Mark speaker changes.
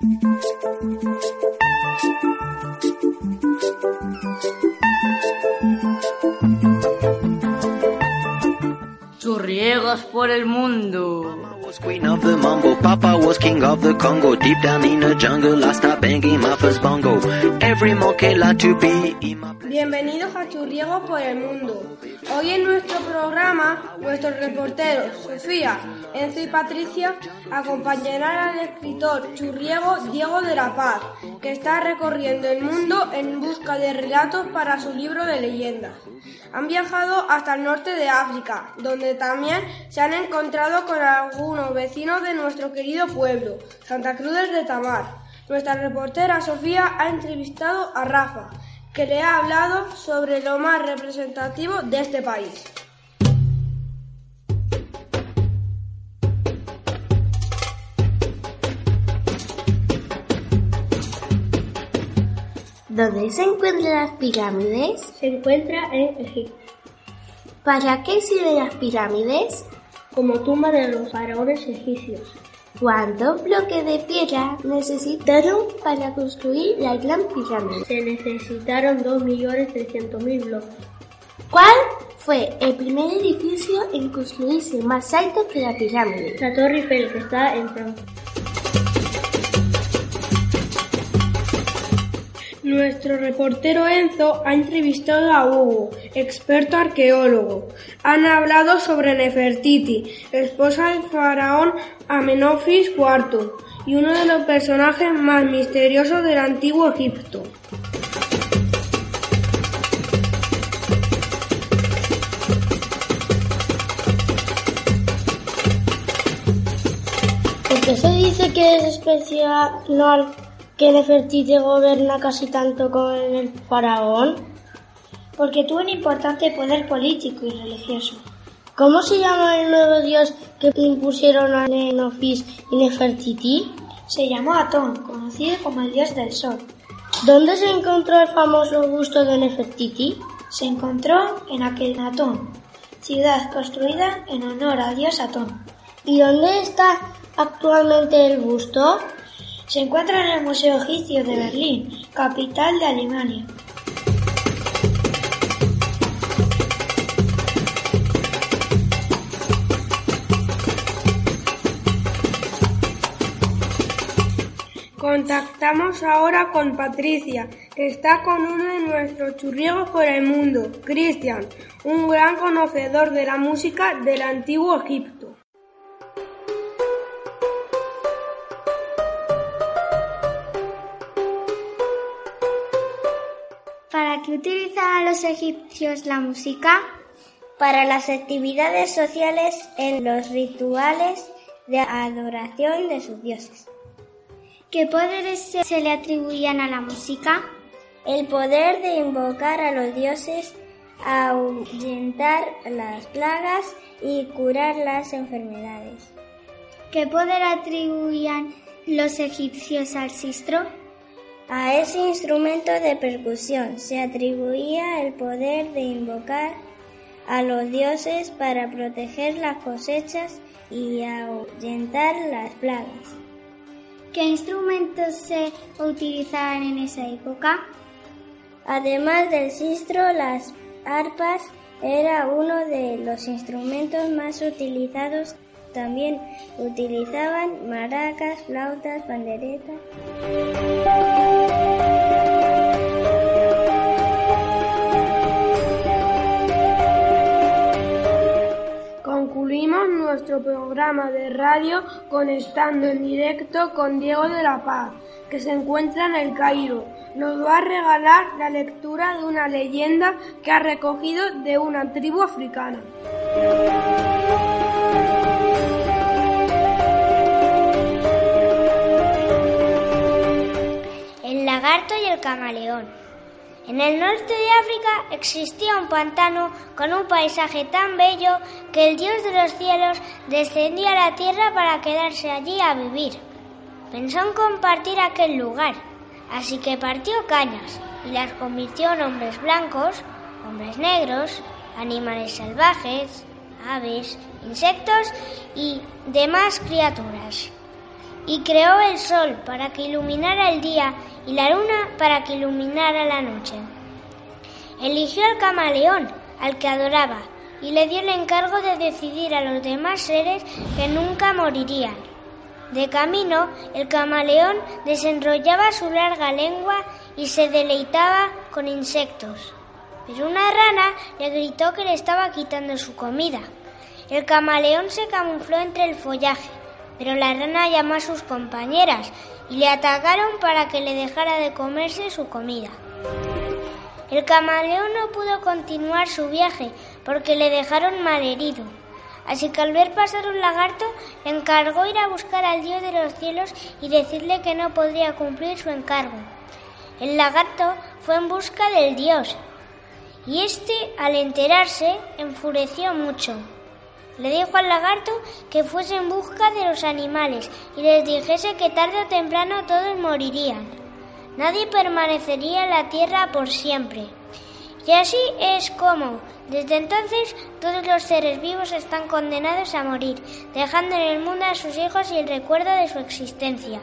Speaker 1: Thank you. Churriegos por el mundo.
Speaker 2: was queen of the Papa was king of the Congo. Deep down in the jungle, I started banging my first bongo. Every monkey like to be in my
Speaker 3: Bienvenidos a Churriego por el Mundo. Hoy en nuestro programa, nuestros reporteros Sofía, Enzo y Patricia acompañarán al escritor churriego Diego de la Paz, que está recorriendo el mundo en busca de relatos para su libro de leyendas. Han viajado hasta el norte de África, donde también se han encontrado con algunos vecinos de nuestro querido pueblo, Santa Cruz del Retamar. Nuestra reportera Sofía ha entrevistado a Rafa, que le ha hablado sobre lo más representativo de este país.
Speaker 4: ¿Dónde se encuentran las pirámides?
Speaker 3: Se encuentra en Egipto,
Speaker 4: ¿Para qué sirven las pirámides?
Speaker 3: como tumba de los faraones egipcios.
Speaker 4: ¿Cuántos bloques de piedra necesitaron para construir la gran pirámide?
Speaker 3: Se necesitaron 2.300.000 bloques.
Speaker 4: ¿Cuál fue el primer edificio en construirse más alto que la pirámide?
Speaker 3: La Torre Eiffel, que está en Francia. Nuestro reportero Enzo ha entrevistado a Hugo, experto arqueólogo. Han hablado sobre Nefertiti, esposa del faraón Amenofis IV y uno de los personajes más misteriosos del antiguo Egipto.
Speaker 4: ¿Por qué se dice que es especial que Nefertiti gobierna casi tanto con el faraón?
Speaker 5: porque tuvo un importante poder político y religioso.
Speaker 4: ¿Cómo se llama el nuevo dios que impusieron a Nenofis y Nefertiti?
Speaker 5: Se llamó Atón, conocido como el dios del sol.
Speaker 4: ¿Dónde se encontró el famoso busto de Nefertiti?
Speaker 5: Se encontró en Akenatón, ciudad construida en honor al dios Atón.
Speaker 4: ¿Y dónde está actualmente el busto?
Speaker 5: Se encuentra en el Museo Egipcio de Berlín, capital de Alemania.
Speaker 3: Contactamos ahora con Patricia, que está con uno de nuestros churriegos por el mundo, Cristian, un gran conocedor de la música del antiguo Egipto.
Speaker 6: Qué utilizaban los egipcios la música?
Speaker 7: para las actividades sociales en los rituales de adoración de sus dioses.
Speaker 6: ¿Qué poderes se, le atribuían a la música?
Speaker 7: El poder de invocar a los dioses, ahuyentar las plagas y curar las enfermedades.
Speaker 6: ¿Qué poder atribuían los egipcios al sistro?
Speaker 7: A ese instrumento de percusión se atribuía el poder de invocar a los dioses para proteger las cosechas y ahuyentar las plagas.
Speaker 6: ¿Qué instrumentos se utilizaban en esa época?
Speaker 7: Además del sistro, las arpas era uno de los instrumentos más utilizados. También utilizaban maracas, flautas, panderetas.
Speaker 3: Concluimos nuestro programa de radio conectando en directo con Diego de la Paz, que se encuentra en el Cairo. Nos va a regalar la lectura de una leyenda que ha recogido de una tribu africana.
Speaker 7: El lagarto y el camaleón. En el norte de África existía un pantano con un paisaje tan bello que el dios de los cielos descendía a la tierra para quedarse allí a vivir. Pensó en compartir aquel lugar, así que partió cañas y las convirtió en hombres blancos, hombres negros, animales salvajes, aves, insectos y demás criaturas. Y creó el sol para que iluminara el día y la luna para que iluminara la noche. Eligió al camaleón, al que adoraba, y le dio el encargo de decidir a los demás seres que nunca morirían. De camino, el camaleón desenrollaba su larga lengua y se deleitaba con insectos. Pero una rana le gritó que le estaba quitando su comida. El camaleón se camufló entre el follaje, pero la rana llamó a sus compañeras y le atacaron para que le dejara de comerse su comida. El camaleón no pudo continuar su viaje porque le dejaron malherido. Así que al ver pasar un lagarto, le encargó ir a buscar al dios de los cielos y decirle que no podría cumplir su encargo. El lagarto fue en busca del dios, y éste, al enterarse, enfureció mucho. Le dijo al lagarto que fuese en busca de los animales y les dijese que tarde o temprano todos morirían. Nadie permanecería en la tierra por siempre. Y así es como, desde entonces, todos los seres vivos están condenados a morir, dejando en el mundo a sus hijos y el recuerdo de su existencia.